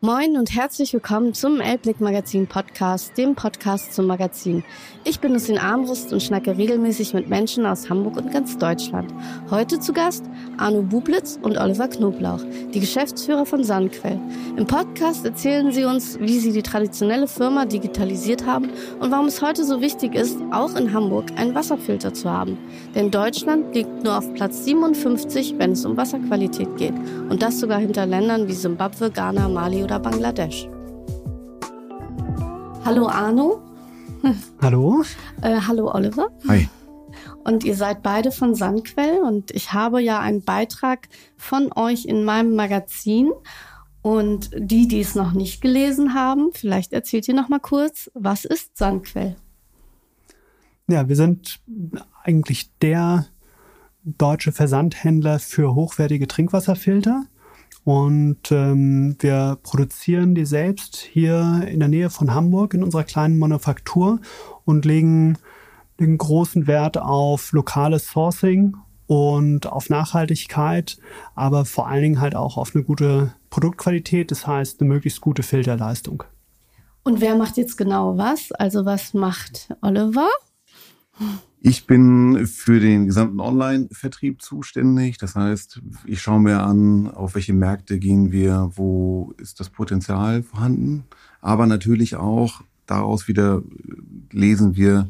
Moin und herzlich willkommen zum Elblick Magazin Podcast, dem Podcast zum Magazin. Ich bin Lucien Armbrust und schnacke regelmäßig mit Menschen aus Hamburg und ganz Deutschland. Heute zu Gast Arno Bublitz und Oliver Knoblauch, die Geschäftsführer von Sandquell. Im Podcast erzählen sie uns, wie sie die traditionelle Firma digitalisiert haben und warum es heute so wichtig ist, auch in Hamburg einen Wasserfilter zu haben. Denn Deutschland liegt nur auf Platz 57, wenn es um Wasserqualität geht. Und das sogar hinter Ländern wie Simbabwe, Ghana, Mali oder Bangladesch. Hallo Arno. Hallo. Äh, hallo Oliver. Hi. Und ihr seid beide von Sandquell und ich habe ja einen Beitrag von euch in meinem Magazin. Und die, die es noch nicht gelesen haben, vielleicht erzählt ihr noch mal kurz, was ist Sandquell? Ja, wir sind eigentlich der deutsche Versandhändler für hochwertige Trinkwasserfilter. Und ähm, wir produzieren die selbst hier in der Nähe von Hamburg in unserer kleinen Manufaktur und legen den großen Wert auf lokales Sourcing und auf Nachhaltigkeit, aber vor allen Dingen halt auch auf eine gute Produktqualität, das heißt eine möglichst gute Filterleistung. Und wer macht jetzt genau was? Also was macht Oliver? Ich bin für den gesamten Online-Vertrieb zuständig. Das heißt, ich schaue mir an, auf welche Märkte gehen wir, wo ist das Potenzial vorhanden. Aber natürlich auch daraus wieder lesen wir,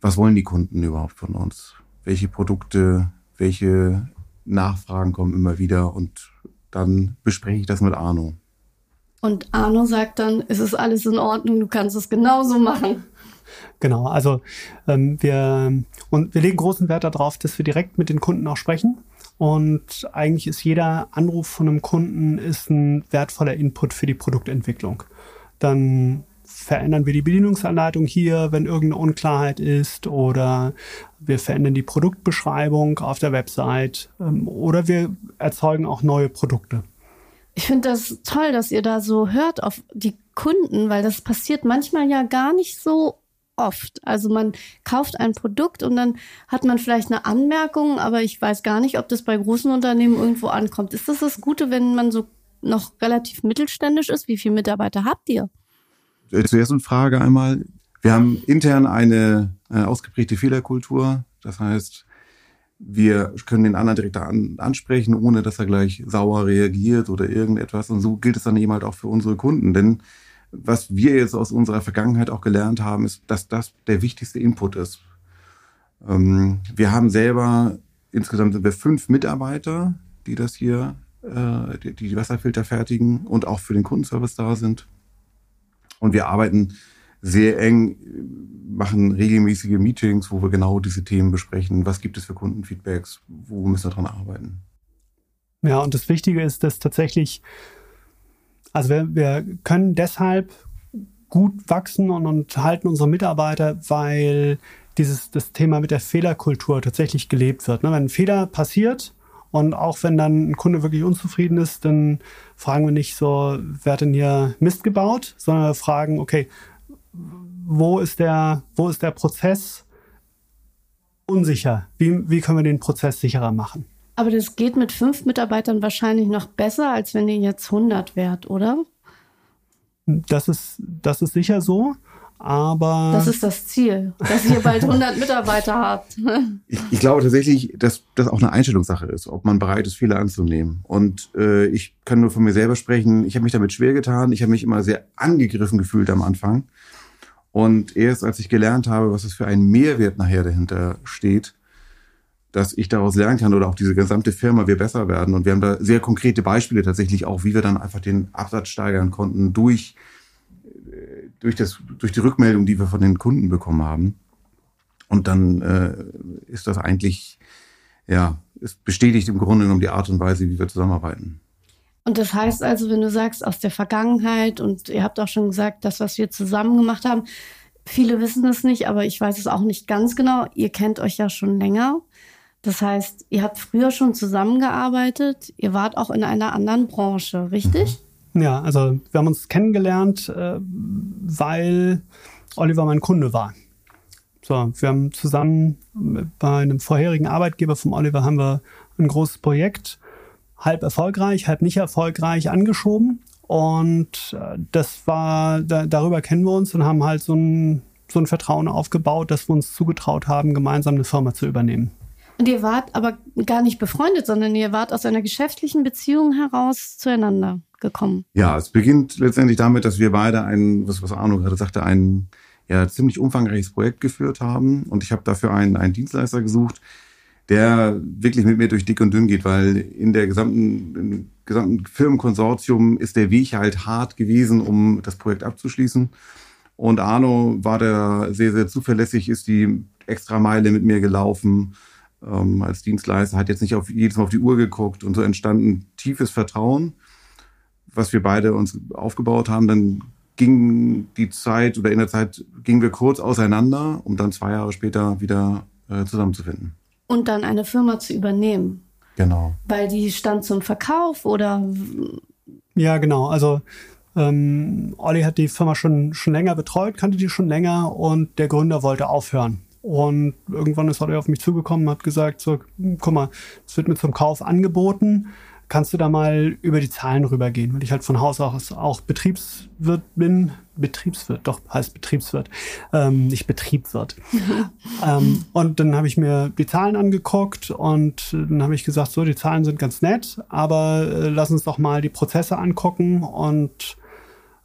was wollen die Kunden überhaupt von uns? Welche Produkte, welche Nachfragen kommen immer wieder und dann bespreche ich das mit Arno. Und Arno sagt dann, es ist alles in Ordnung, du kannst es genauso machen. Genau, also ähm, wir, und wir legen großen Wert darauf, dass wir direkt mit den Kunden auch sprechen. Und eigentlich ist jeder Anruf von einem Kunden ist ein wertvoller Input für die Produktentwicklung. Dann verändern wir die Bedienungsanleitung hier, wenn irgendeine Unklarheit ist, oder wir verändern die Produktbeschreibung auf der Website, ähm, oder wir erzeugen auch neue Produkte. Ich finde das toll, dass ihr da so hört auf die Kunden, weil das passiert manchmal ja gar nicht so oft. Also man kauft ein Produkt und dann hat man vielleicht eine Anmerkung, aber ich weiß gar nicht, ob das bei großen Unternehmen irgendwo ankommt. Ist das das Gute, wenn man so noch relativ mittelständisch ist? Wie viele Mitarbeiter habt ihr? Äh, zuerst eine Frage einmal. Wir haben intern eine, eine ausgeprägte Fehlerkultur. Das heißt, wir können den anderen direkt an, ansprechen, ohne dass er gleich sauer reagiert oder irgendetwas. Und so gilt es dann eben halt auch für unsere Kunden. Denn was wir jetzt aus unserer Vergangenheit auch gelernt haben, ist, dass das der wichtigste Input ist. Ähm, wir haben selber, insgesamt sind wir fünf Mitarbeiter, die das hier, äh, die, die Wasserfilter fertigen und auch für den Kundenservice da sind. Und wir arbeiten sehr eng, machen regelmäßige Meetings, wo wir genau diese Themen besprechen. Was gibt es für Kundenfeedbacks? Wo müssen wir dran arbeiten? Ja, und das Wichtige ist, dass tatsächlich also wir, wir können deshalb gut wachsen und, und halten unsere Mitarbeiter, weil dieses das Thema mit der Fehlerkultur tatsächlich gelebt wird. Ne? Wenn ein Fehler passiert und auch wenn dann ein Kunde wirklich unzufrieden ist, dann fragen wir nicht so, wer hat denn hier Mist gebaut, sondern wir fragen, okay, wo ist der, wo ist der Prozess unsicher? Wie, wie können wir den Prozess sicherer machen? Aber das geht mit fünf Mitarbeitern wahrscheinlich noch besser, als wenn ihr jetzt 100 wärt, oder? Das ist, das ist sicher so. Aber. Das ist das Ziel, dass ihr bald 100 Mitarbeiter habt. Ich, ich, glaube tatsächlich, dass das auch eine Einstellungssache ist, ob man bereit ist, Fehler anzunehmen. Und äh, ich kann nur von mir selber sprechen. Ich habe mich damit schwer getan. Ich habe mich immer sehr angegriffen gefühlt am Anfang. Und erst als ich gelernt habe, was es für einen Mehrwert nachher dahinter steht, dass ich daraus lernen kann oder auch diese gesamte Firma wir besser werden. Und wir haben da sehr konkrete Beispiele tatsächlich auch, wie wir dann einfach den Absatz steigern konnten durch, äh, durch, das, durch die Rückmeldung, die wir von den Kunden bekommen haben. Und dann äh, ist das eigentlich, ja, es bestätigt im Grunde genommen die Art und Weise, wie wir zusammenarbeiten. Und das heißt also, wenn du sagst, aus der Vergangenheit und ihr habt auch schon gesagt, das, was wir zusammen gemacht haben, viele wissen das nicht, aber ich weiß es auch nicht ganz genau. Ihr kennt euch ja schon länger. Das heißt, ihr habt früher schon zusammengearbeitet, ihr wart auch in einer anderen Branche, richtig? Mhm. Ja, also wir haben uns kennengelernt, äh, weil Oliver mein Kunde war. So, wir haben zusammen bei einem vorherigen Arbeitgeber vom Oliver haben wir ein großes Projekt, halb erfolgreich, halb nicht erfolgreich angeschoben. Und äh, das war, da, darüber kennen wir uns und haben halt so ein, so ein Vertrauen aufgebaut, dass wir uns zugetraut haben, gemeinsam eine Firma zu übernehmen. Und ihr wart aber gar nicht befreundet, sondern ihr wart aus einer geschäftlichen Beziehung heraus zueinander gekommen. Ja, es beginnt letztendlich damit, dass wir beide ein, was, was Arno gerade sagte, ein ja, ziemlich umfangreiches Projekt geführt haben. Und ich habe dafür einen, einen Dienstleister gesucht, der wirklich mit mir durch dick und dünn geht, weil in der gesamten, im gesamten Firmenkonsortium ist der Weg halt hart gewesen, um das Projekt abzuschließen. Und Arno war der sehr, sehr zuverlässig, ist die extra Meile mit mir gelaufen ähm, als Dienstleister, hat jetzt nicht auf jedes Mal auf die Uhr geguckt und so entstand ein tiefes Vertrauen, was wir beide uns aufgebaut haben. Dann ging die Zeit oder in der Zeit gingen wir kurz auseinander, um dann zwei Jahre später wieder äh, zusammenzufinden. Und dann eine Firma zu übernehmen. Genau. Weil die stand zum Verkauf oder? Ja, genau. Also ähm, Olli hat die Firma schon, schon länger betreut, kannte die schon länger und der Gründer wollte aufhören. Und irgendwann ist er auf mich zugekommen und hat gesagt, so, guck mal, es wird mir zum Kauf angeboten. Kannst du da mal über die Zahlen rübergehen? Weil ich halt von Haus aus auch Betriebswirt bin. Betriebswirt, doch, heißt Betriebswirt, ähm, nicht Betriebswirt. ähm, und dann habe ich mir die Zahlen angeguckt und dann habe ich gesagt, so, die Zahlen sind ganz nett, aber äh, lass uns doch mal die Prozesse angucken und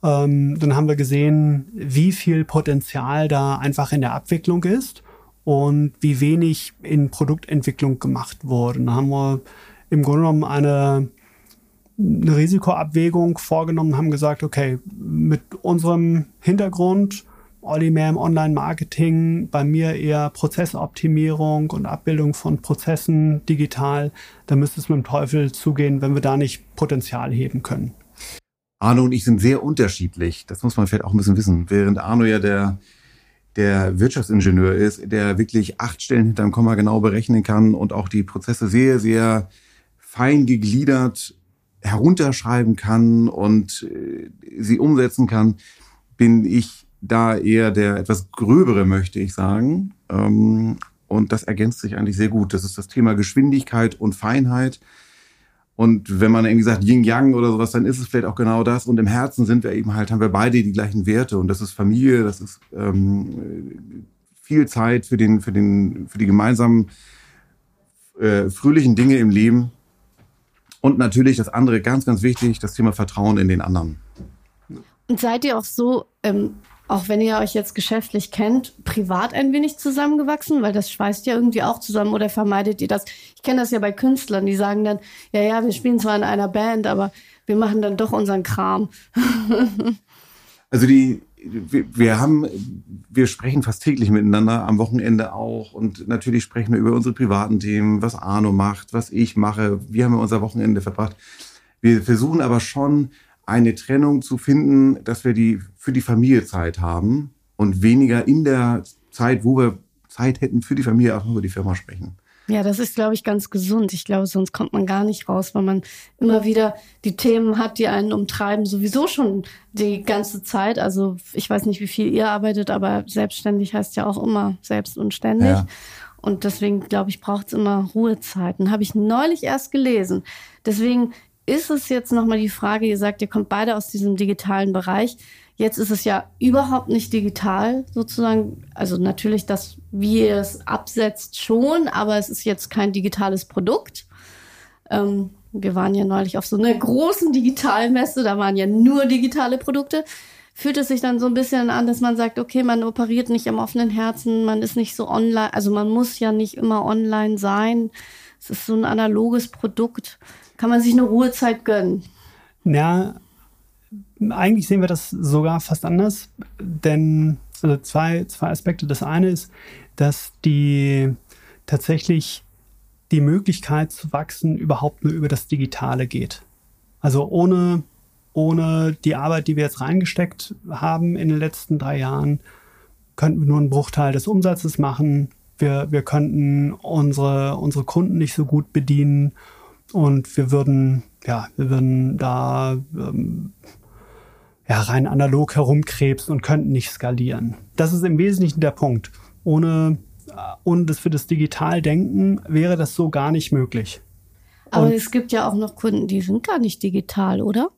ähm, dann haben wir gesehen, wie viel Potenzial da einfach in der Abwicklung ist und wie wenig in Produktentwicklung gemacht wurde. Dann haben wir im Grunde genommen eine, eine Risikoabwägung vorgenommen, haben gesagt, okay, mit unserem Hintergrund, Olli mehr im Online-Marketing, bei mir eher Prozessoptimierung und Abbildung von Prozessen digital, da müsste es mit dem Teufel zugehen, wenn wir da nicht Potenzial heben können. Arno und ich sind sehr unterschiedlich. Das muss man vielleicht auch ein bisschen wissen. Während Arno ja der, der Wirtschaftsingenieur ist, der wirklich acht Stellen hinterm Komma genau berechnen kann und auch die Prozesse sehr, sehr fein gegliedert herunterschreiben kann und äh, sie umsetzen kann, bin ich da eher der etwas gröbere, möchte ich sagen. Ähm, und das ergänzt sich eigentlich sehr gut. Das ist das Thema Geschwindigkeit und Feinheit. Und wenn man irgendwie sagt Yin-Yang oder sowas, dann ist es vielleicht auch genau das. Und im Herzen sind wir eben halt, haben wir beide die gleichen Werte. Und das ist Familie, das ist ähm, viel Zeit für den, für den, für die gemeinsamen äh, fröhlichen Dinge im Leben. Und natürlich das andere, ganz, ganz wichtig, das Thema Vertrauen in den anderen. Und seid ihr auch so ähm, auch wenn ihr euch jetzt geschäftlich kennt, privat ein wenig zusammengewachsen? Weil das schweißt ja irgendwie auch zusammen oder vermeidet ihr das? Ich kenne das ja bei Künstlern, die sagen dann, ja, ja, wir spielen zwar in einer Band, aber wir machen dann doch unseren Kram. also die, wir, wir haben, wir sprechen fast täglich miteinander, am Wochenende auch. Und natürlich sprechen wir über unsere privaten Themen, was Arno macht, was ich mache. Wie haben wir unser Wochenende verbracht? Wir versuchen aber schon eine Trennung zu finden, dass wir die für die Familie Zeit haben und weniger in der Zeit, wo wir Zeit hätten für die Familie, auch über die Firma sprechen. Ja, das ist, glaube ich, ganz gesund. Ich glaube, sonst kommt man gar nicht raus, weil man immer wieder die Themen hat, die einen umtreiben, sowieso schon die ganze Zeit. Also ich weiß nicht, wie viel ihr arbeitet, aber selbstständig heißt ja auch immer selbst und ständig. Ja. Und deswegen, glaube ich, braucht es immer Ruhezeiten. Habe ich neulich erst gelesen. Deswegen ist es jetzt nochmal die Frage, ihr sagt, ihr kommt beide aus diesem digitalen Bereich. Jetzt ist es ja überhaupt nicht digital sozusagen. Also natürlich das, wie ihr es absetzt, schon, aber es ist jetzt kein digitales Produkt. Ähm, wir waren ja neulich auf so einer großen Digitalmesse, da waren ja nur digitale Produkte. Fühlt es sich dann so ein bisschen an, dass man sagt, okay, man operiert nicht am offenen Herzen, man ist nicht so online, also man muss ja nicht immer online sein. Es ist so ein analoges Produkt kann man sich eine Ruhezeit gönnen? Ja, eigentlich sehen wir das sogar fast anders, denn also zwei, zwei Aspekte. Das eine ist, dass die tatsächlich die Möglichkeit zu wachsen überhaupt nur über das Digitale geht. Also ohne, ohne die Arbeit, die wir jetzt reingesteckt haben in den letzten drei Jahren, könnten wir nur einen Bruchteil des Umsatzes machen. Wir, wir könnten unsere, unsere Kunden nicht so gut bedienen und wir würden, ja, wir würden da ähm, ja, rein analog herumkrebsen und könnten nicht skalieren. Das ist im Wesentlichen der Punkt. Ohne, äh, ohne das für das Digitaldenken wäre das so gar nicht möglich. Aber und es gibt ja auch noch Kunden, die sind gar nicht digital, oder?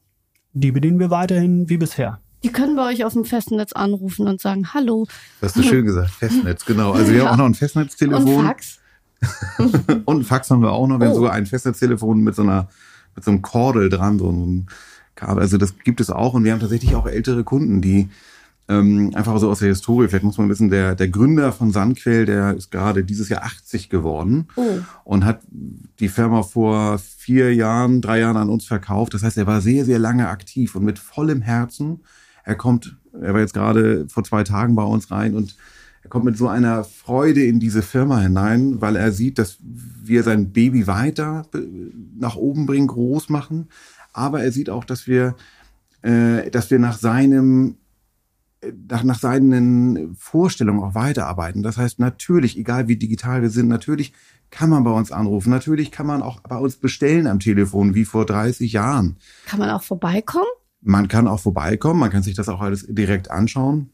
die bedienen wir weiterhin wie bisher. Die können bei euch auf dem Festnetz anrufen und sagen, hallo. Das hast du schön gesagt, Festnetz, genau. Also wir ja. haben auch noch ein Festnetztelefon. Und Fax. und ein Fax haben wir auch noch. Wir oh. haben sogar ein Festnetztelefon mit so einer, mit so einem Kordel dran, so ein Kabel. Also das gibt es auch. Und wir haben tatsächlich auch ältere Kunden, die ähm, einfach so aus der Historie, vielleicht muss man wissen, der, der Gründer von Sandquell, der ist gerade dieses Jahr 80 geworden oh. und hat die Firma vor vier Jahren, drei Jahren an uns verkauft. Das heißt, er war sehr, sehr lange aktiv und mit vollem Herzen. Er kommt, er war jetzt gerade vor zwei Tagen bei uns rein und er kommt mit so einer Freude in diese Firma hinein, weil er sieht, dass wir sein Baby weiter nach oben bringen, groß machen. Aber er sieht auch, dass wir, äh, dass wir nach seinem nach, nach seinen Vorstellungen auch weiterarbeiten. Das heißt, natürlich, egal wie digital wir sind, natürlich kann man bei uns anrufen. Natürlich kann man auch bei uns bestellen am Telefon, wie vor 30 Jahren. Kann man auch vorbeikommen? Man kann auch vorbeikommen. Man kann sich das auch alles direkt anschauen.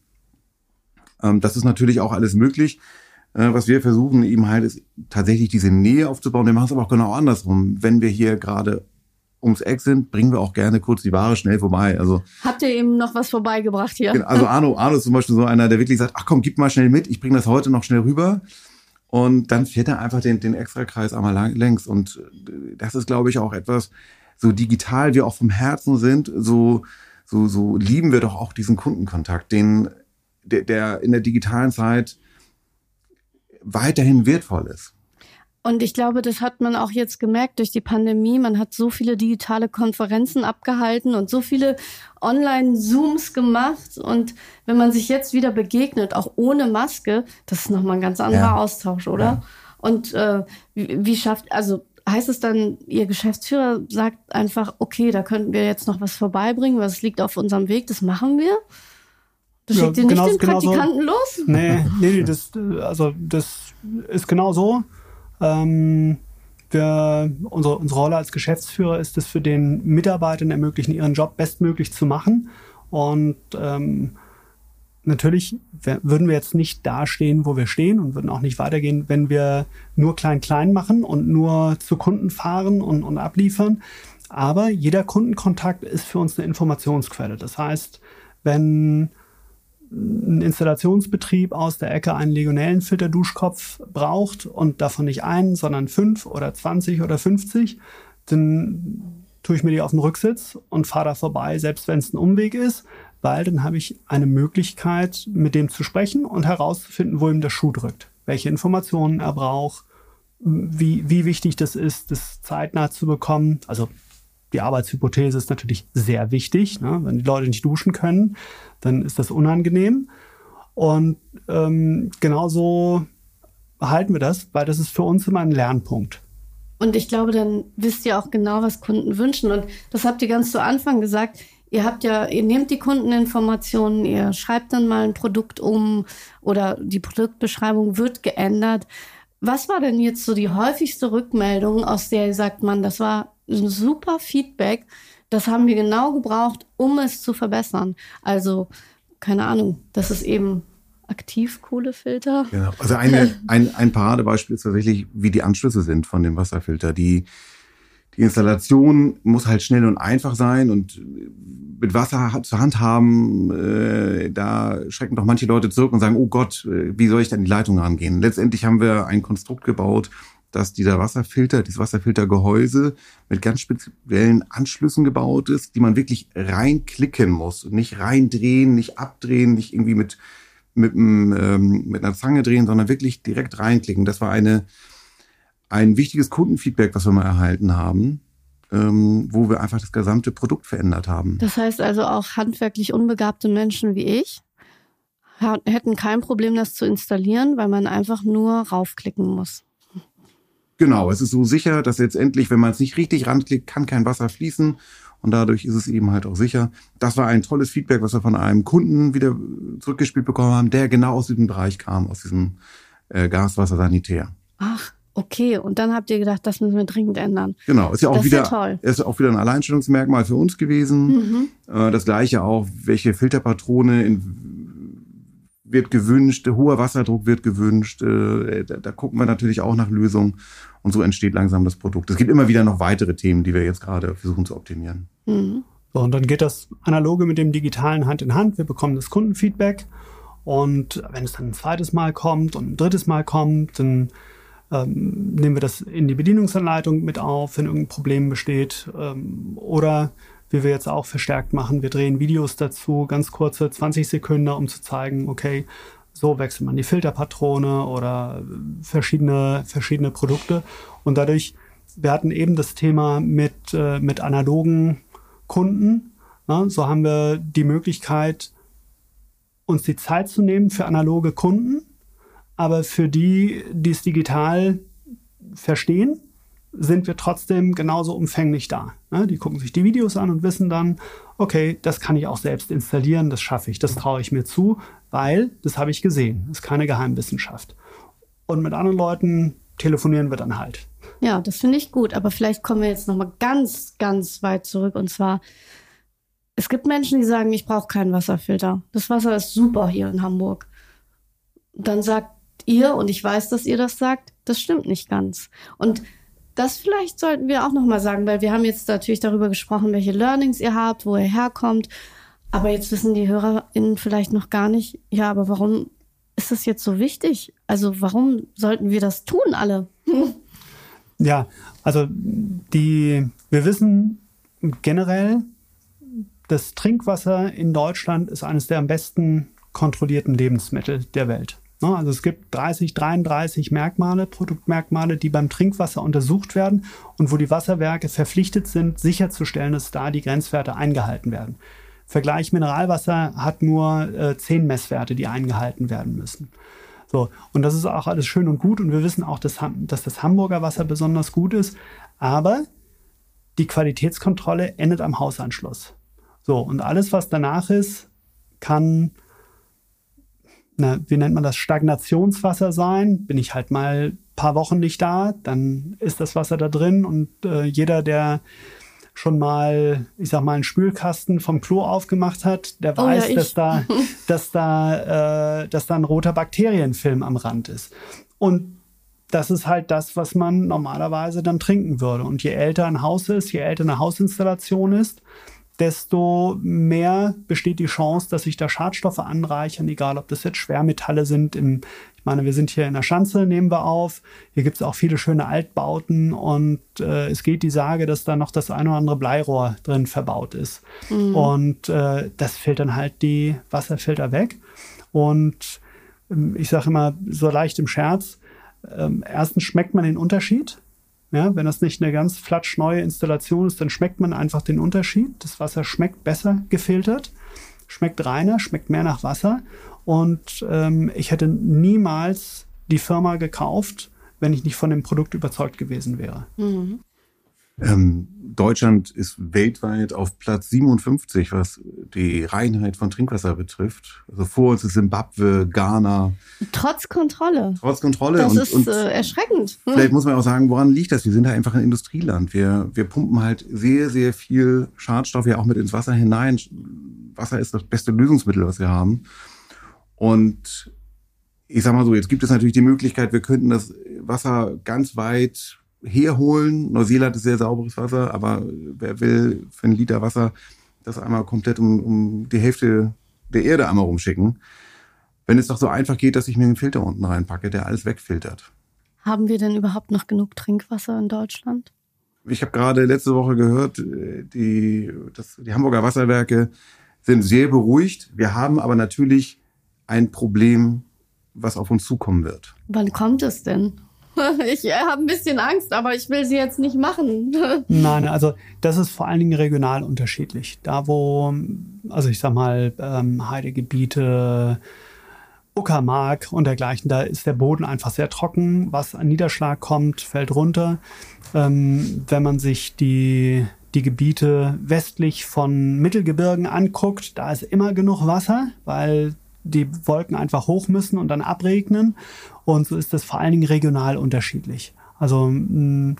Ähm, das ist natürlich auch alles möglich. Äh, was wir versuchen eben halt ist tatsächlich diese Nähe aufzubauen. Wir machen es aber auch genau andersrum. Wenn wir hier gerade ums Eck sind, bringen wir auch gerne kurz die Ware schnell vorbei. Also habt ihr eben noch was vorbeigebracht hier? Genau, also Arno, Arno ist zum Beispiel so einer, der wirklich sagt, ach komm, gib mal schnell mit, ich bringe das heute noch schnell rüber. Und dann fährt er einfach den, den Extrakreis einmal lang, längs. Und äh, das ist, glaube ich, auch etwas, so digital wir auch vom Herzen sind, so, so, so lieben wir doch auch diesen Kundenkontakt, den, der, der in der digitalen Zeit weiterhin wertvoll ist. Und ich glaube, das hat man auch jetzt gemerkt durch die Pandemie. Man hat so viele digitale Konferenzen abgehalten und so viele Online-Zooms gemacht. Und wenn man sich jetzt wieder begegnet, auch ohne Maske, das ist nochmal ein ganz anderer ja. Austausch, oder? Ja. Und äh, wie, wie schafft, also heißt es dann, Ihr Geschäftsführer sagt einfach, okay, da könnten wir jetzt noch was vorbeibringen, was liegt auf unserem Weg, das machen wir? Du ja, ihr nicht genau, den Praktikanten genau so. los? Nee, nee, das, also das ist genau so. Ähm, wir, unsere, unsere Rolle als Geschäftsführer ist es für den Mitarbeitern ermöglichen, ihren Job bestmöglich zu machen. Und ähm, natürlich würden wir jetzt nicht dastehen, wo wir stehen und würden auch nicht weitergehen, wenn wir nur klein-klein machen und nur zu Kunden fahren und, und abliefern. Aber jeder Kundenkontakt ist für uns eine Informationsquelle. Das heißt, wenn ein Installationsbetrieb aus der Ecke einen Legionellenfilter-Duschkopf braucht und davon nicht einen, sondern fünf oder 20 oder 50, dann tue ich mir die auf den Rücksitz und fahre da vorbei, selbst wenn es ein Umweg ist, weil dann habe ich eine Möglichkeit, mit dem zu sprechen und herauszufinden, wo ihm der Schuh drückt, welche Informationen er braucht, wie, wie wichtig das ist, das zeitnah zu bekommen. Also die Arbeitshypothese ist natürlich sehr wichtig. Ne? Wenn die Leute nicht duschen können, dann ist das unangenehm. Und ähm, genauso halten wir das, weil das ist für uns immer ein Lernpunkt. Und ich glaube, dann wisst ihr auch genau, was Kunden wünschen. Und das habt ihr ganz zu Anfang gesagt. Ihr habt ja, ihr nehmt die Kundeninformationen, ihr schreibt dann mal ein Produkt um oder die Produktbeschreibung wird geändert. Was war denn jetzt so die häufigste Rückmeldung, aus der sagt, man, das war ein super Feedback. Das haben wir genau gebraucht, um es zu verbessern. Also, keine Ahnung, das ist eben Aktivkohlefilter. Genau. Also eine, ein, ein Paradebeispiel ist tatsächlich, wie die Anschlüsse sind von dem Wasserfilter. Die, die Installation muss halt schnell und einfach sein und mit Wasser zur Hand haben, äh, da schrecken doch manche Leute zurück und sagen, oh Gott, äh, wie soll ich denn die Leitung rangehen? Letztendlich haben wir ein Konstrukt gebaut, dass dieser Wasserfilter, dieses Wasserfiltergehäuse mit ganz speziellen Anschlüssen gebaut ist, die man wirklich reinklicken muss. Nicht reindrehen, nicht abdrehen, nicht irgendwie mit, mit, ähm, mit einer Zange drehen, sondern wirklich direkt reinklicken. Das war eine, ein wichtiges Kundenfeedback, was wir mal erhalten haben, ähm, wo wir einfach das gesamte Produkt verändert haben. Das heißt also auch handwerklich unbegabte Menschen wie ich hätten kein Problem, das zu installieren, weil man einfach nur raufklicken muss. Genau, es ist so sicher, dass letztendlich, wenn man es nicht richtig ranklickt, kann kein Wasser fließen. Und dadurch ist es eben halt auch sicher. Das war ein tolles Feedback, was wir von einem Kunden wieder zurückgespielt bekommen haben, der genau aus diesem Bereich kam, aus diesem äh, Gaswasser Sanitär. Ach, okay. Und dann habt ihr gedacht, das müssen wir dringend ändern. Genau, ist ja auch das wieder, ist, ja ist auch wieder ein Alleinstellungsmerkmal für uns gewesen. Mhm. Äh, das gleiche auch, welche Filterpatrone in wird gewünscht, hoher Wasserdruck wird gewünscht. Äh, da, da, gucken wir natürlich auch nach Lösungen und so entsteht langsam das Produkt. Es gibt immer wieder noch weitere Themen, die wir jetzt gerade versuchen zu optimieren. Mhm. So, und dann geht das analoge mit dem digitalen Hand in Hand. Wir bekommen das Kundenfeedback. Und wenn es dann ein zweites Mal kommt und ein drittes Mal kommt, dann ähm, nehmen wir das in die Bedienungsanleitung mit auf, wenn irgendein Problem besteht. Ähm, oder wie wir jetzt auch verstärkt machen, wir drehen Videos dazu, ganz kurze 20 Sekunden, um zu zeigen, okay, so wechselt man die Filterpatrone oder verschiedene, verschiedene Produkte. Und dadurch, wir hatten eben das Thema mit, äh, mit analogen Kunden. Ja, so haben wir die Möglichkeit, uns die Zeit zu nehmen für analoge Kunden, aber für die, die es digital verstehen, sind wir trotzdem genauso umfänglich da. Ja, die gucken sich die Videos an und wissen dann, okay, das kann ich auch selbst installieren, das schaffe ich, das traue ich mir zu, weil das habe ich gesehen. Das ist keine Geheimwissenschaft. Und mit anderen Leuten telefonieren wir dann halt. Ja, das finde ich gut. Aber vielleicht kommen wir jetzt noch mal ganz, ganz weit zurück. Und zwar, es gibt Menschen, die sagen, ich brauche keinen Wasserfilter. Das Wasser ist super hier in Hamburg. Dann sagt ihr, und ich weiß, dass ihr das sagt, das stimmt nicht ganz. Und das vielleicht sollten wir auch noch mal sagen, weil wir haben jetzt natürlich darüber gesprochen, welche Learnings ihr habt, wo ihr herkommt. Aber jetzt wissen die HörerInnen vielleicht noch gar nicht, ja, aber warum ist das jetzt so wichtig? Also warum sollten wir das tun alle? Ja, also die, wir wissen generell, das Trinkwasser in Deutschland ist eines der am besten kontrollierten Lebensmittel der Welt. Ne, also es gibt 30, 33 Merkmale, Produktmerkmale, die beim Trinkwasser untersucht werden und wo die Wasserwerke verpflichtet sind, sicherzustellen, dass da die Grenzwerte eingehalten werden. Vergleich Mineralwasser hat nur äh, 10 Messwerte, die eingehalten werden müssen. So, und das ist auch alles schön und gut und wir wissen auch, dass, dass das Hamburger Wasser besonders gut ist, aber die Qualitätskontrolle endet am Hausanschluss. So, und alles, was danach ist, kann, na, wie nennt man das, Stagnationswasser sein. Bin ich halt mal ein paar Wochen nicht da, dann ist das Wasser da drin und äh, jeder, der schon mal, ich sag mal, einen Spülkasten vom Klo aufgemacht hat, der weiß, oh ja, dass da, dass da, äh, dass da ein roter Bakterienfilm am Rand ist. Und das ist halt das, was man normalerweise dann trinken würde. Und je älter ein Haus ist, je älter eine Hausinstallation ist, desto mehr besteht die Chance, dass sich da Schadstoffe anreichern, egal ob das jetzt Schwermetalle sind im ich meine, wir sind hier in der Schanze, nehmen wir auf. Hier gibt es auch viele schöne Altbauten und äh, es geht die Sage, dass da noch das eine oder andere Bleirohr drin verbaut ist. Mhm. Und äh, das filtern halt die Wasserfilter weg. Und ähm, ich sage immer so leicht im Scherz, ähm, erstens schmeckt man den Unterschied. Ja, wenn das nicht eine ganz flatsch neue Installation ist, dann schmeckt man einfach den Unterschied. Das Wasser schmeckt besser gefiltert, schmeckt reiner, schmeckt mehr nach Wasser. Und ähm, ich hätte niemals die Firma gekauft, wenn ich nicht von dem Produkt überzeugt gewesen wäre. Mhm. Ähm, Deutschland ist weltweit auf Platz 57, was die Reinheit von Trinkwasser betrifft. Also vor uns ist Simbabwe, Ghana. Trotz Kontrolle. Trotz Kontrolle. Das und, ist und äh, erschreckend. Vielleicht muss man auch sagen, woran liegt das? Wir sind da einfach ein Industrieland. Wir, wir pumpen halt sehr, sehr viel Schadstoff ja auch mit ins Wasser hinein. Wasser ist das beste Lösungsmittel, was wir haben. Und ich sag mal so, jetzt gibt es natürlich die Möglichkeit, wir könnten das Wasser ganz weit herholen. Neuseeland ist sehr sauberes Wasser, aber wer will für einen Liter Wasser das einmal komplett um, um die Hälfte der Erde einmal rumschicken? Wenn es doch so einfach geht, dass ich mir einen Filter unten reinpacke, der alles wegfiltert. Haben wir denn überhaupt noch genug Trinkwasser in Deutschland? Ich habe gerade letzte Woche gehört, die, das, die Hamburger Wasserwerke sind sehr beruhigt. Wir haben aber natürlich ein Problem, was auf uns zukommen wird. Wann kommt es denn? Ich äh, habe ein bisschen Angst, aber ich will sie jetzt nicht machen. Nein, also das ist vor allen Dingen regional unterschiedlich. Da, wo, also ich sag mal, ähm, Heidegebiete, Uckermark und dergleichen, da ist der Boden einfach sehr trocken. Was an Niederschlag kommt, fällt runter. Ähm, wenn man sich die, die Gebiete westlich von Mittelgebirgen anguckt, da ist immer genug Wasser, weil die Wolken einfach hoch müssen und dann abregnen. Und so ist das vor allen Dingen regional unterschiedlich. Also eine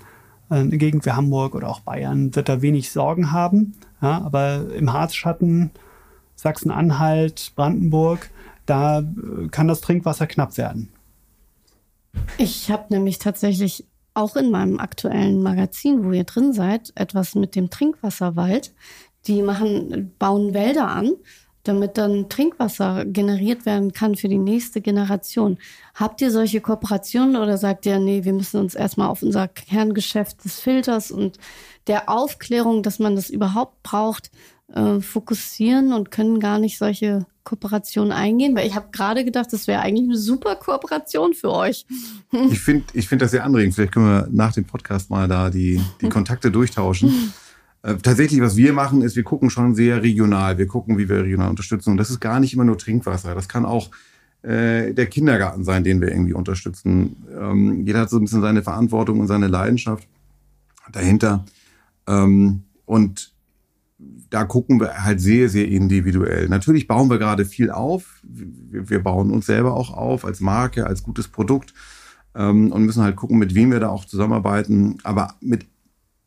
Gegend wie Hamburg oder auch Bayern wird da wenig Sorgen haben. Ja, aber im Harzschatten, Sachsen-Anhalt, Brandenburg, da äh, kann das Trinkwasser knapp werden. Ich habe nämlich tatsächlich auch in meinem aktuellen Magazin, wo ihr drin seid, etwas mit dem Trinkwasserwald die machen, bauen Wälder an, damit dann Trinkwasser generiert werden kann für die nächste Generation. Habt ihr solche Kooperationen oder sagt ihr, nee, wir müssen uns erstmal auf unser Kerngeschäft des Filters und der Aufklärung, dass man das überhaupt braucht, äh, fokussieren und können gar nicht solche Kooperationen eingehen? Weil ich habe gerade gedacht, das wäre eigentlich eine super Kooperation für euch. Ich finde ich find das sehr anregend. Vielleicht können wir nach dem Podcast mal da die, die Kontakte durchtauschen. Äh, tatsächlich, was wir machen, ist, wir gucken schon sehr regional. Wir gucken, wie wir regional unterstützen. Und das ist gar nicht immer nur Trinkwasser. Das kann auch äh, der Kindergarten sein, den wir irgendwie unterstützen. Ähm, jeder hat so ein bisschen seine Verantwortung und seine Leidenschaft dahinter. Ähm, und da gucken wir halt sehr, sehr individuell. Natürlich bauen wir gerade viel auf. Wir, bauen uns selber auch auf als Marke, als gutes Produkt ähm, und müssen halt gucken, mit wem wir da auch zusammenarbeiten. Aber mit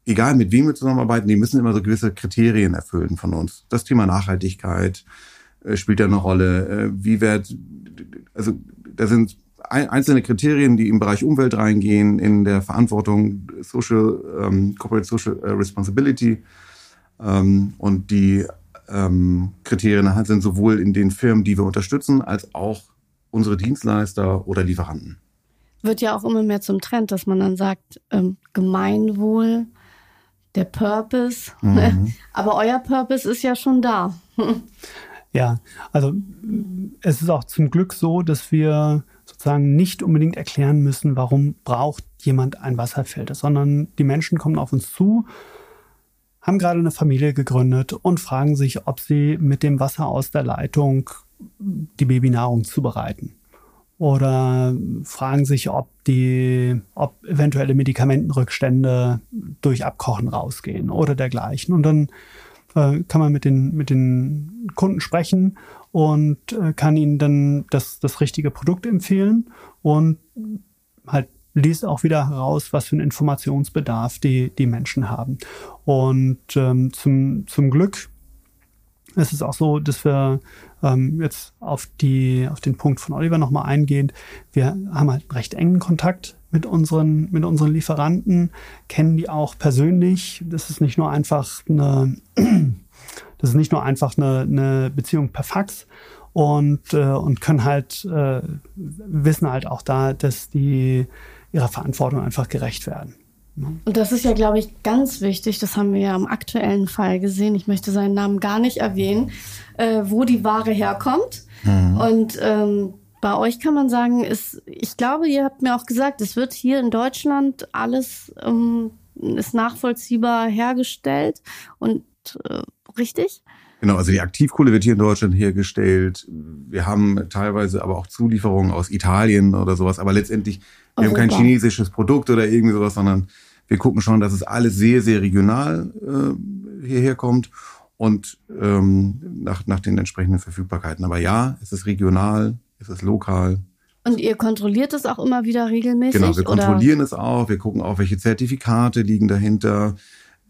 egal mit wem wir zusammenarbeiten, die müssen immer so gewisse Kriterien erfüllen von uns. Das Thema Nachhaltigkeit äh, spielt ja eine Rolle. Äh, wie wird, also da sind einzelne Kriterien, die im Bereich Umwelt reingehen, in der Verantwortung Social, ähm, Corporate Social äh, Responsibility ähm, und die ähm, Kriterien sind sowohl in den Firmen, die wir unterstützen, als auch unsere Dienstleister oder Lieferanten. Wird ja auch immer mehr zum Trend, dass man dann sagt, ähm, Gemeinwohl, der Purpose. Mhm. Aber euer Purpose ist ja schon da. ja, also es ist auch zum Glück so, dass wir sozusagen nicht unbedingt erklären müssen, warum braucht jemand ein Wasserfilter, sondern die Menschen kommen auf uns zu haben gerade eine Familie gegründet und fragen sich, ob sie mit dem Wasser aus der Leitung die Babynahrung zubereiten. Oder fragen sich, ob die, ob eventuelle Medikamentenrückstände durch Abkochen rausgehen oder dergleichen. Und dann äh, kann man mit den, mit den Kunden sprechen und äh, kann ihnen dann das, das richtige Produkt empfehlen und halt liest auch wieder heraus, was für einen Informationsbedarf die, die Menschen haben. Und ähm, zum, zum Glück ist es auch so, dass wir ähm, jetzt auf, die, auf den Punkt von Oliver nochmal eingehen. Wir haben halt recht engen Kontakt mit unseren, mit unseren Lieferanten, kennen die auch persönlich. Das ist nicht nur einfach eine, das ist nicht nur einfach eine, eine Beziehung per Fax und, äh, und können halt, äh, wissen halt auch da, dass die ihrer Verantwortung einfach gerecht werden. Und das ist ja, glaube ich, ganz wichtig. Das haben wir ja im aktuellen Fall gesehen. Ich möchte seinen Namen gar nicht erwähnen, äh, wo die Ware herkommt. Mhm. Und ähm, bei euch kann man sagen, ist, ich glaube, ihr habt mir auch gesagt, es wird hier in Deutschland alles ähm, ist nachvollziehbar hergestellt und äh, richtig? Genau, also die Aktivkohle wird hier in Deutschland hergestellt. Wir haben teilweise aber auch Zulieferungen aus Italien oder sowas. Aber letztendlich wir Europa. haben kein chinesisches Produkt oder irgendwie sowas, sondern wir gucken schon, dass es alles sehr, sehr regional äh, hierher kommt und ähm, nach, nach den entsprechenden Verfügbarkeiten. Aber ja, es ist regional, es ist lokal. Und ihr kontrolliert es auch immer wieder regelmäßig? Genau, wir kontrollieren oder? es auch. Wir gucken auch, welche Zertifikate liegen dahinter.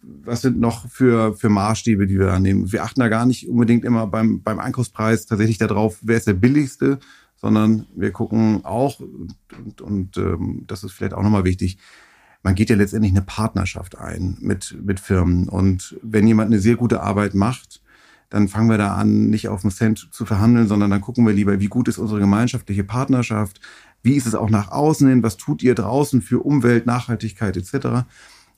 Was sind noch für, für Maßstäbe, die wir annehmen? Wir achten da gar nicht unbedingt immer beim, beim Einkaufspreis tatsächlich darauf, wer ist der billigste, sondern wir gucken auch, und, und, ähm, das ist vielleicht auch nochmal wichtig, man geht ja letztendlich eine Partnerschaft ein mit, mit Firmen. Und wenn jemand eine sehr gute Arbeit macht, dann fangen wir da an, nicht auf den Cent zu verhandeln, sondern dann gucken wir lieber, wie gut ist unsere gemeinschaftliche Partnerschaft, wie ist es auch nach außen hin, was tut ihr draußen für Umwelt, Nachhaltigkeit etc.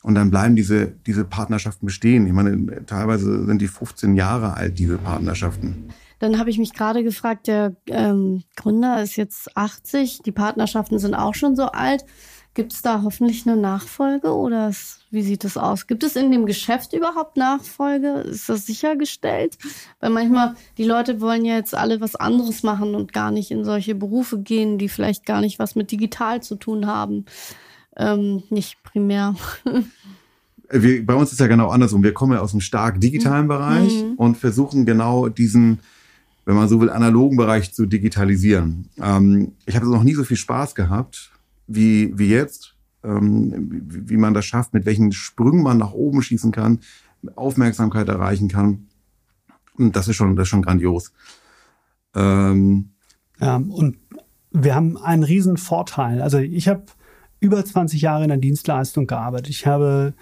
Und dann bleiben diese, diese Partnerschaften bestehen. Ich meine, teilweise sind die 15 Jahre alt, diese Partnerschaften. Dann habe ich mich gerade gefragt, der ähm, Gründer ist jetzt 80, die Partnerschaften sind auch schon so alt. Gibt es da hoffentlich eine Nachfolge oder wie sieht das aus? Gibt es in dem Geschäft überhaupt Nachfolge? Ist das sichergestellt? Weil manchmal die Leute wollen ja jetzt alle was anderes machen und gar nicht in solche Berufe gehen, die vielleicht gar nicht was mit digital zu tun haben. Ähm, nicht primär. Wir, bei uns ist ja genau andersrum. Wir kommen ja aus einem stark digitalen mhm. Bereich mhm. und versuchen genau diesen wenn man so will, analogen Bereich zu digitalisieren. Ähm, ich habe noch nie so viel Spaß gehabt wie, wie jetzt, ähm, wie, wie man das schafft, mit welchen Sprüngen man nach oben schießen kann, Aufmerksamkeit erreichen kann. Und das ist schon, das ist schon grandios. Ähm, ja, und wir haben einen riesen Vorteil. Also ich habe über 20 Jahre in der Dienstleistung gearbeitet. Ich habe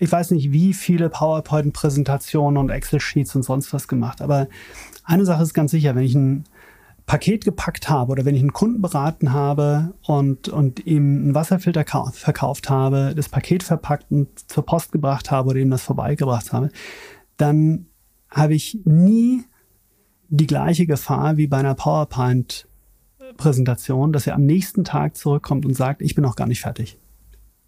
ich weiß nicht, wie viele PowerPoint-Präsentationen und Excel-Sheets und sonst was gemacht. Aber eine Sache ist ganz sicher, wenn ich ein Paket gepackt habe oder wenn ich einen Kunden beraten habe und, und ihm einen Wasserfilter verkauft habe, das Paket verpackt und zur Post gebracht habe oder ihm das vorbeigebracht habe, dann habe ich nie die gleiche Gefahr wie bei einer PowerPoint-Präsentation, dass er am nächsten Tag zurückkommt und sagt, ich bin noch gar nicht fertig.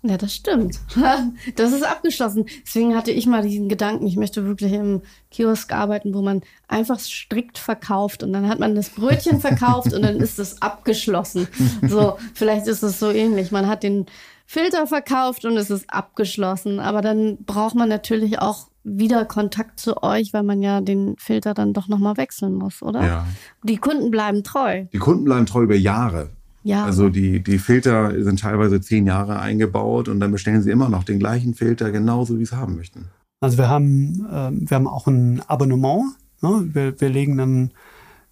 Ja, das stimmt. Das ist abgeschlossen. Deswegen hatte ich mal diesen Gedanken, ich möchte wirklich im Kiosk arbeiten, wo man einfach strikt verkauft und dann hat man das Brötchen verkauft und dann ist es abgeschlossen. So, vielleicht ist es so ähnlich. Man hat den Filter verkauft und es ist abgeschlossen. Aber dann braucht man natürlich auch wieder Kontakt zu euch, weil man ja den Filter dann doch nochmal wechseln muss, oder? Ja. Die Kunden bleiben treu. Die Kunden bleiben treu über Jahre. Ja. Also die, die Filter sind teilweise zehn Jahre eingebaut und dann bestellen sie immer noch den gleichen Filter genauso, wie sie es haben möchten. Also wir haben, äh, wir haben auch ein Abonnement. Ne? Wir, wir legen dann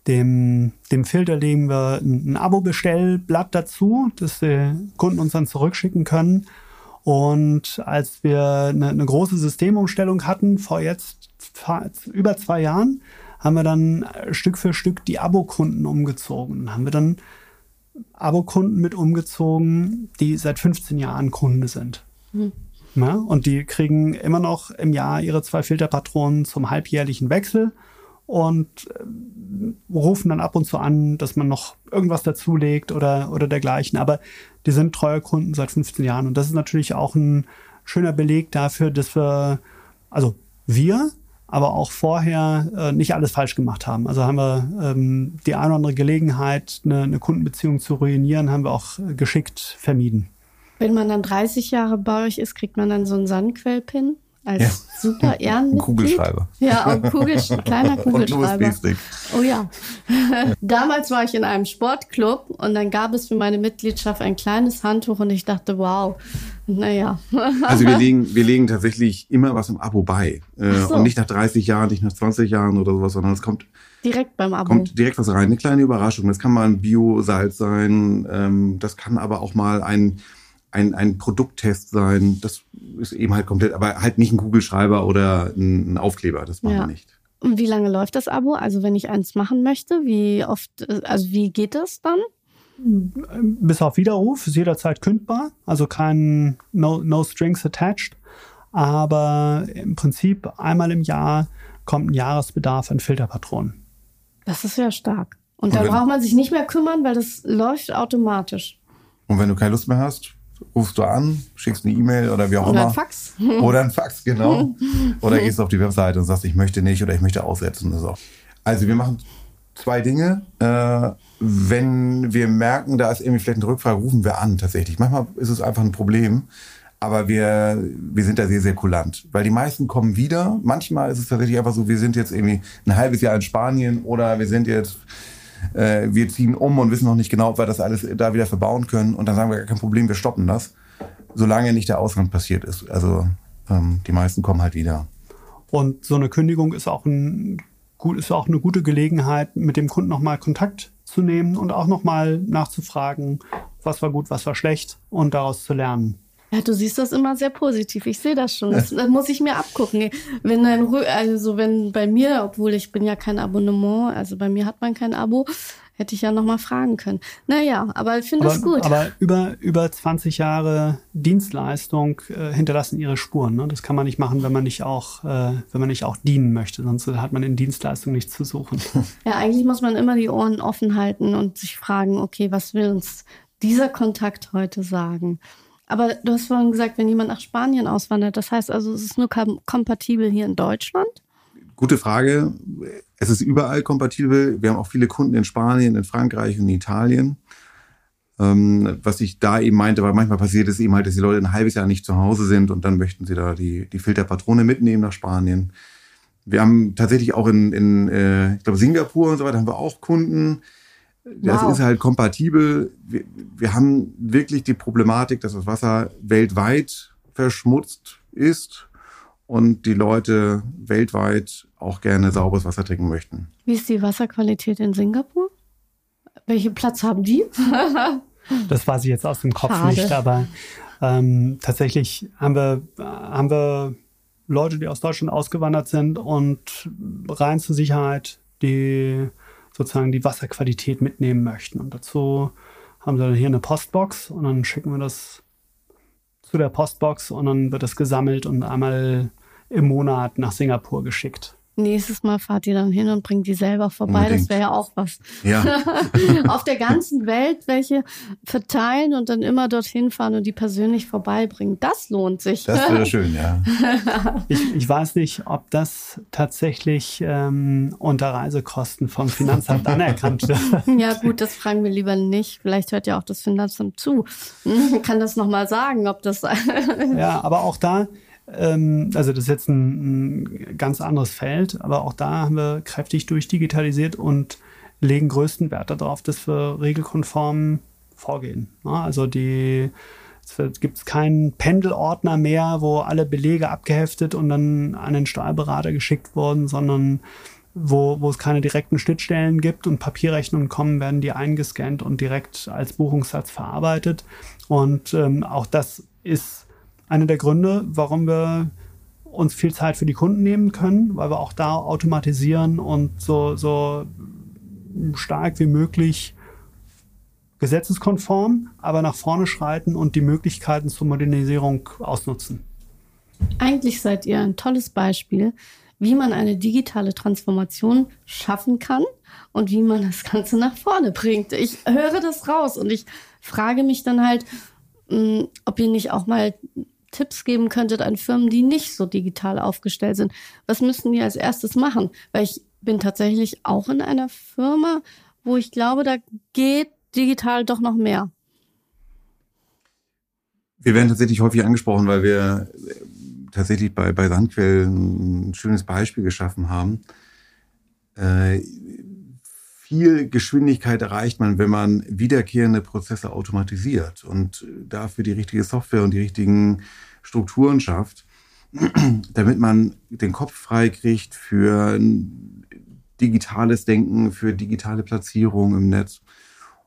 dem, dem Filter legen wir ein, ein Abo-Bestellblatt dazu, das die Kunden uns dann zurückschicken können. Und als wir eine, eine große Systemumstellung hatten, vor jetzt über zwei Jahren, haben wir dann Stück für Stück die Abokunden umgezogen. Haben wir dann Abokunden mit umgezogen, die seit 15 Jahren Kunde sind. Mhm. Ja, und die kriegen immer noch im Jahr ihre zwei Filterpatronen zum halbjährlichen Wechsel und äh, rufen dann ab und zu an, dass man noch irgendwas dazulegt oder, oder dergleichen. Aber die sind treue Kunden seit 15 Jahren. Und das ist natürlich auch ein schöner Beleg dafür, dass wir, also wir, aber auch vorher äh, nicht alles falsch gemacht haben. Also haben wir ähm, die eine oder andere Gelegenheit, eine, eine Kundenbeziehung zu ruinieren, haben wir auch äh, geschickt vermieden. Wenn man dann 30 Jahre bei euch ist, kriegt man dann so einen Sandquellpin als ja. super Ehrenmitglied. Kugelschreiber. Ja, auch Kugel, kleiner Kugelschreiber. Und oh ja. Damals war ich in einem Sportclub und dann gab es für meine Mitgliedschaft ein kleines Handtuch und ich dachte, wow, naja. Also wir legen, wir legen tatsächlich immer was im Abo bei. Äh, so. Und nicht nach 30 Jahren, nicht nach 20 Jahren oder sowas, sondern es kommt direkt beim Abo. Kommt direkt was rein. Eine kleine Überraschung. Das kann mal ein Bio-Salz sein. Ähm, das kann aber auch mal ein, ein, ein Produkttest sein. Das ist eben halt komplett, aber halt nicht ein Kugelschreiber oder ein, Aufkleber. Das machen ja. wir nicht. Und wie lange läuft das Abo? Also wenn ich eins machen möchte, wie oft, also wie geht das dann? Bis auf Widerruf, ist jederzeit kündbar, also kein no, no Strings attached. Aber im Prinzip einmal im Jahr kommt ein Jahresbedarf an Filterpatronen. Das ist ja stark. Und, Und da braucht man sich nicht mehr kümmern, weil das läuft automatisch. Und wenn du keine Lust mehr hast, rufst du an, schickst eine E-Mail oder wie auch oder immer. Oder ein Fax. Oder ein Fax, genau. oder gehst auf die Webseite und sagst, ich möchte nicht oder ich möchte aussetzen. Also wir machen zwei Dinge. Wenn wir merken, da ist irgendwie vielleicht eine Rückfrage, rufen wir an tatsächlich. Manchmal ist es einfach ein Problem. Aber wir, wir sind da sehr, sehr kulant. Weil die meisten kommen wieder. Manchmal ist es tatsächlich einfach so, wir sind jetzt irgendwie ein halbes Jahr in Spanien oder wir sind jetzt, äh, wir ziehen um und wissen noch nicht genau, ob wir das alles da wieder verbauen können. Und dann sagen wir, gar kein Problem, wir stoppen das. Solange nicht der Ausland passiert ist. Also ähm, die meisten kommen halt wieder. Und so eine Kündigung ist auch ein gut, ist auch eine gute Gelegenheit, mit dem Kunden nochmal Kontakt zu nehmen und auch nochmal nachzufragen, was war gut, was war schlecht und daraus zu lernen. Ja, du siehst das immer sehr positiv. Ich sehe das schon. Das, das, muss ich mir abgucken. Wenn ein, also wenn bei mir, obwohl ich bin ja kein Abonnement, also bei mir hat man kein Abo, Hätte ich ja noch mal fragen können. Naja, aber ich finde es gut. Aber über, über 20 Jahre Dienstleistung äh, hinterlassen ihre Spuren. Ne? Das kann man nicht machen, wenn man nicht auch, äh, wenn man nicht auch dienen möchte. Sonst hat man in Dienstleistung nichts zu suchen. Ja, eigentlich muss man immer die Ohren offen halten und sich fragen, okay, was will uns dieser Kontakt heute sagen? Aber du hast vorhin gesagt, wenn jemand nach Spanien auswandert, das heißt also, es ist nur kompatibel hier in Deutschland? Gute Frage. Es ist überall kompatibel. Wir haben auch viele Kunden in Spanien, in Frankreich und in Italien. Ähm, was ich da eben meinte, weil manchmal passiert es eben halt, dass die Leute ein halbes Jahr nicht zu Hause sind und dann möchten sie da die, die Filterpatrone mitnehmen nach Spanien. Wir haben tatsächlich auch in, in äh, ich glaube, Singapur und so weiter haben wir auch Kunden. Das wow. ist halt kompatibel. Wir, wir haben wirklich die Problematik, dass das Wasser weltweit verschmutzt ist und die Leute weltweit auch gerne sauberes Wasser trinken möchten. Wie ist die Wasserqualität in Singapur? Welchen Platz haben die? das weiß ich jetzt aus dem Kopf Schade. nicht, aber Ähm, tatsächlich haben wir, haben wir Leute, die aus Deutschland ausgewandert sind und rein zur Sicherheit die sozusagen die Wasserqualität mitnehmen möchten. Und dazu haben sie dann hier eine Postbox und dann schicken wir das zu der Postbox und dann wird es gesammelt und einmal im Monat nach Singapur geschickt. Nächstes Mal fahrt ihr dann hin und bringt die selber vorbei. Unbedingt. Das wäre ja auch was. Ja. Auf der ganzen Welt welche verteilen und dann immer dorthin fahren und die persönlich vorbeibringen. Das lohnt sich. Das wäre schön, ja. ich, ich weiß nicht, ob das tatsächlich ähm, unter Reisekosten vom Finanzamt anerkannt wird. Ja, gut, das fragen wir lieber nicht. Vielleicht hört ja auch das Finanzamt zu. Ich kann das nochmal sagen, ob das. ja, aber auch da ähm, also das ist jetzt ein, ein, ganz anderes Feld, aber auch da haben wir kräftig durchdigitalisiert und legen größten Wert darauf, dass wir regelkonform vorgehen. Also die es gibt keinen Pendelordner mehr, wo alle Belege abgeheftet und dann an den Steuerberater geschickt wurden, sondern wo, wo es keine direkten Schnittstellen gibt und Papierrechnungen kommen, werden die eingescannt und direkt als Buchungssatz verarbeitet. Und ähm, auch das ist einer der Gründe, warum wir uns viel Zeit für die Kunden nehmen können, weil wir auch da automatisieren und so, so stark wie möglich gesetzeskonform, aber nach vorne schreiten und die Möglichkeiten zur Modernisierung ausnutzen. Eigentlich seid ihr ein tolles Beispiel, wie man eine digitale Transformation schaffen kann und wie man das Ganze nach vorne bringt. Ich höre das raus und ich frage mich dann halt, hm, ob ihr nicht auch mal Tipps geben könntet an Firmen, die nicht so digital aufgestellt sind. Was müssten die als erstes machen? Weil ich bin tatsächlich auch in einer Firma, wo ich glaube, da geht digital doch noch mehr. Wir werden tatsächlich häufig angesprochen, weil wir äh, tatsächlich bei, bei Sandquell ein schönes Beispiel geschaffen haben. Äh, viel Geschwindigkeit erreicht man, wenn man wiederkehrende Prozesse automatisiert und dafür die richtige Software und die richtigen Strukturen schafft, damit man den Kopf frei kriegt für digitales Denken, für digitale Platzierung im Netz.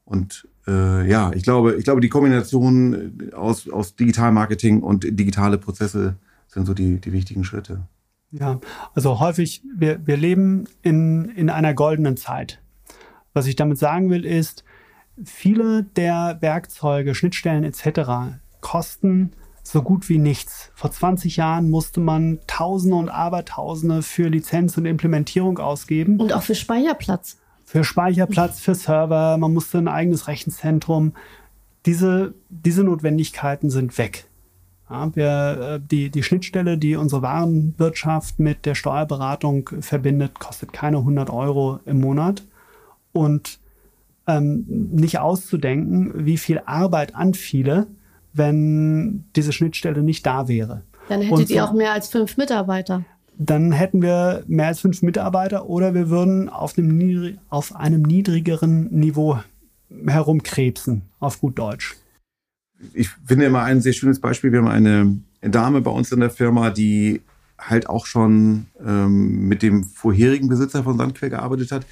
Und äh, ja, ich glaube, ich glaube, die Kombination aus, aus Digitalmarketing und digitale Prozesse sind so die, die wichtigen Schritte. Ja, also häufig, wir, wir leben in, in einer goldenen Zeit. Was ich damit sagen will, ist, viele der Werkzeuge, Schnittstellen etc. kosten so gut wie nichts. Vor 20 Jahren musste man Tausende und Abertausende für Lizenz und Implementierung ausgeben. Und auch für Speicherplatz. Für Speicherplatz, für Server, man musste ein eigenes Rechenzentrum. Diese, diese Notwendigkeiten sind weg. Ja, wir, äh, die, die Schnittstelle, die unsere Warenwirtschaft mit der Steuerberatung verbindet, kostet keine 100 Euro im Monat und ähm, nicht auszudenken, wie viel Arbeit anfiele, wenn diese Schnittstelle nicht da wäre. Dann hättet so, ihr auch mehr als fünf Mitarbeiter. Dann hätten wir mehr als fünf Mitarbeiter oder wir würden auf einem, auf einem niedrigeren Niveau herumkrebsen, auf gut Deutsch. Ich finde immer ein sehr schönes Beispiel. Wir haben eine Dame bei uns in der Firma, die halt auch schon ähm, mit dem vorherigen Besitzer von Sandquell gearbeitet hat.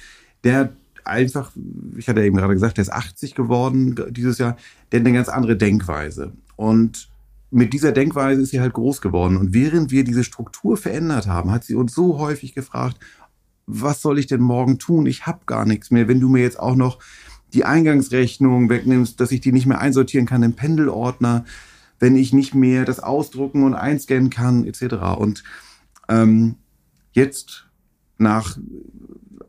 Der einfach, ich hatte ja eben gerade gesagt, der ist 80 geworden dieses Jahr, der hat eine ganz andere Denkweise. Und mit dieser Denkweise ist sie halt groß geworden. Und während wir diese Struktur verändert haben, hat sie uns so häufig gefragt, was soll ich denn morgen tun? Ich habe gar nichts mehr. Wenn du mir jetzt auch noch die Eingangsrechnung wegnimmst, dass ich die nicht mehr einsortieren kann im Pendelordner, wenn ich nicht mehr das ausdrucken und einscannen kann, etc. Und ähm, jetzt nach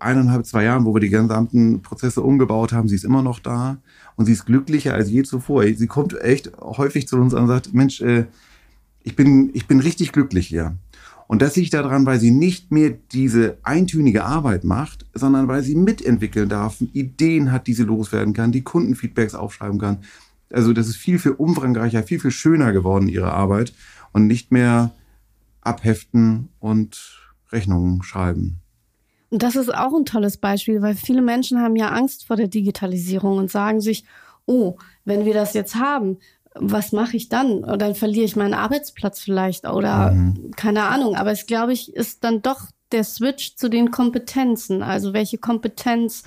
eineinhalb, zwei Jahren, wo wir die gesamten Prozesse umgebaut haben, sie ist immer noch da und sie ist glücklicher als je zuvor. Sie kommt echt häufig zu uns und sagt, Mensch, äh, ich bin, ich bin richtig glücklich hier. Und das liegt daran, weil sie nicht mehr diese eintönige Arbeit macht, sondern weil sie mitentwickeln darf, Ideen hat, die sie loswerden kann, die Kundenfeedbacks aufschreiben kann. Also das ist viel, viel umfangreicher, viel, viel schöner geworden, ihre Arbeit und nicht mehr abheften und Rechnungen schreiben. Und das ist auch ein tolles Beispiel, weil viele Menschen haben ja Angst vor der Digitalisierung und sagen sich, oh, wenn wir das jetzt haben, was mache ich dann? Oder dann verliere ich meinen Arbeitsplatz vielleicht oder mhm. keine Ahnung. Aber es, glaube ich, ist dann doch der Switch zu den Kompetenzen. Also welche Kompetenz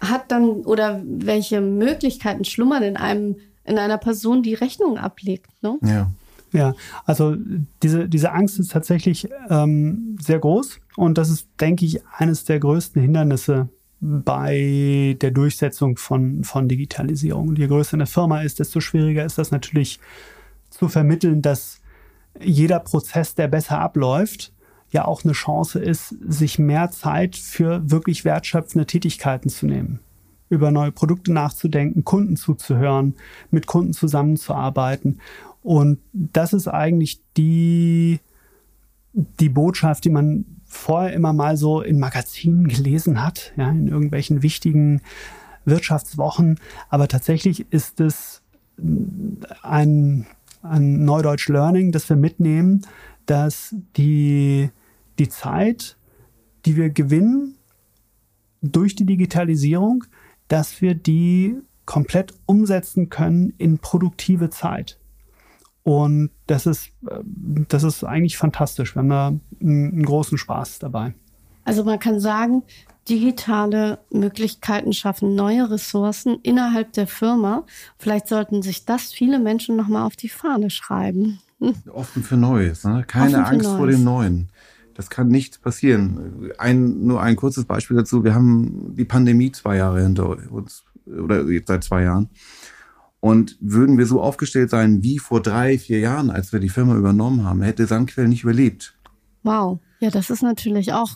hat dann oder welche Möglichkeiten schlummern in einem in einer Person, die Rechnung ablegt. Ne? Ja. Ja, also diese, diese Angst ist tatsächlich ähm, sehr groß und das ist, denke ich, eines der größten Hindernisse bei der Durchsetzung von, von Digitalisierung. Je größer eine Firma ist, desto schwieriger ist das natürlich zu vermitteln, dass jeder Prozess, der besser abläuft, ja auch eine Chance ist, sich mehr Zeit für wirklich wertschöpfende Tätigkeiten zu nehmen über neue Produkte nachzudenken, Kunden zuzuhören, mit Kunden zusammenzuarbeiten. Und das ist eigentlich die, die Botschaft, die man vorher immer mal so in Magazinen gelesen hat, ja, in irgendwelchen wichtigen Wirtschaftswochen. Aber tatsächlich ist es ein, ein Neudeutsch Learning, das wir mitnehmen, dass die, die Zeit, die wir gewinnen durch die Digitalisierung, dass wir die komplett umsetzen können in produktive Zeit. Und das ist, äh, das ist eigentlich fantastisch. Wir haben da einen großen Spaß dabei. Also man kann sagen, digitale Möglichkeiten schaffen neue Ressourcen innerhalb der Firma. Vielleicht sollten sich das viele Menschen nochmal auf die Fahne schreiben. Offen für Neues, ne? keine Angst Neues. vor dem Neuen. Das kann nicht passieren. Ein, nur ein kurzes Beispiel dazu. Wir haben die Pandemie zwei Jahre hinter uns oder jetzt seit zwei Jahren. Und würden wir so aufgestellt sein wie vor drei, vier Jahren, als wir die Firma übernommen haben, hätte Sandquell nicht überlebt. Wow. Ja, das ist natürlich auch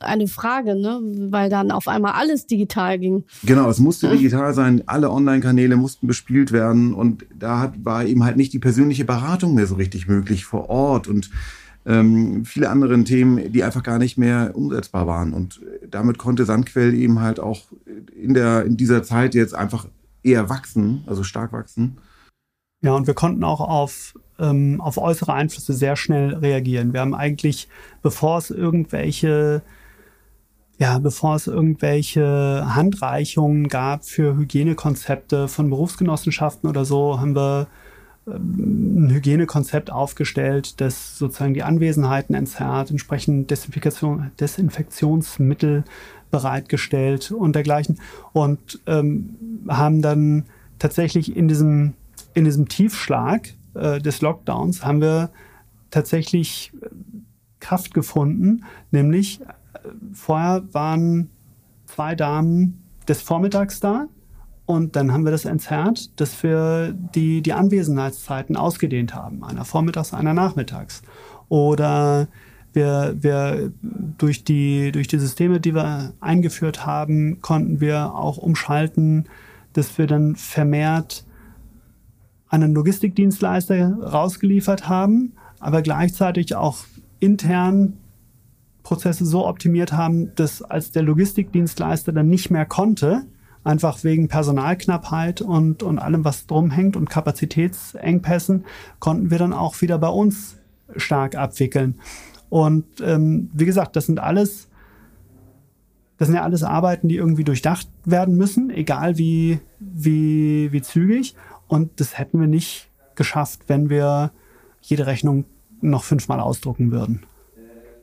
eine Frage, ne? weil dann auf einmal alles digital ging. Genau, es musste digital sein, alle Online-Kanäle mussten bespielt werden und da hat, war eben halt nicht die persönliche Beratung mehr so richtig möglich vor Ort und ähm, viele andere Themen, die einfach gar nicht mehr umsetzbar waren. Und damit konnte Sandquell eben halt auch in, der, in dieser Zeit jetzt einfach eher wachsen, also stark wachsen. Ja, und wir konnten auch auf, ähm, auf äußere Einflüsse sehr schnell reagieren. Wir haben eigentlich, bevor es irgendwelche ja, bevor es irgendwelche Handreichungen gab für Hygienekonzepte von Berufsgenossenschaften oder so, haben wir ein Hygienekonzept aufgestellt, das sozusagen die Anwesenheiten entzerrt, entsprechend Desinfektion, Desinfektionsmittel bereitgestellt und dergleichen. Und ähm, haben dann tatsächlich in diesem, in diesem Tiefschlag äh, des Lockdowns haben wir tatsächlich äh, Kraft gefunden, nämlich äh, vorher waren zwei Damen des Vormittags da, und dann haben wir das entzerrt, dass wir die, die Anwesenheitszeiten ausgedehnt haben. Einer vormittags, einer nachmittags. Oder wir, wir durch, die, durch die Systeme, die wir eingeführt haben, konnten wir auch umschalten, dass wir dann vermehrt einen Logistikdienstleister rausgeliefert haben, aber gleichzeitig auch intern Prozesse so optimiert haben, dass als der Logistikdienstleister dann nicht mehr konnte, einfach wegen Personalknappheit und, und allem, was drum hängt und Kapazitätsengpässen, konnten wir dann auch wieder bei uns stark abwickeln. Und ähm, wie gesagt, das sind alles, das sind ja alles Arbeiten, die irgendwie durchdacht werden müssen, egal wie, wie, wie zügig. Und das hätten wir nicht geschafft, wenn wir jede Rechnung noch fünfmal ausdrucken würden.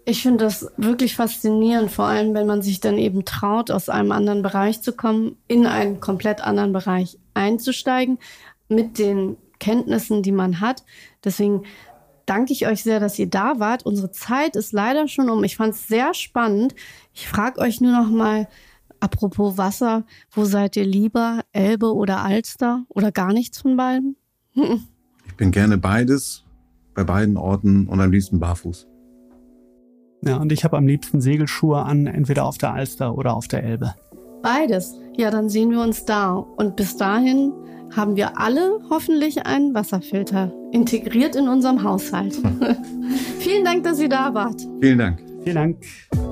Ich finde das wirklich faszinierend, vor allem wenn man sich dann eben traut, aus einem anderen Bereich zu kommen, in einen komplett anderen Bereich einzusteigen, mit den Kenntnissen, die man hat. Deswegen danke ich euch sehr, dass ihr da wart. Unsere Zeit ist leider schon um. Ich fand es sehr spannend. Ich frage euch nur noch mal, apropos Wasser, wo seid ihr lieber, Elbe oder Alster oder gar nichts von beiden? ich bin gerne beides, bei beiden Orten und am liebsten barfuß. Ja, und ich habe am liebsten Segelschuhe an, entweder auf der Alster oder auf der Elbe. Beides. Ja, dann sehen wir uns da. Und bis dahin haben wir alle hoffentlich einen Wasserfilter integriert in unserem Haushalt. Vielen Dank, dass ihr da wart. Vielen Dank. Vielen Dank.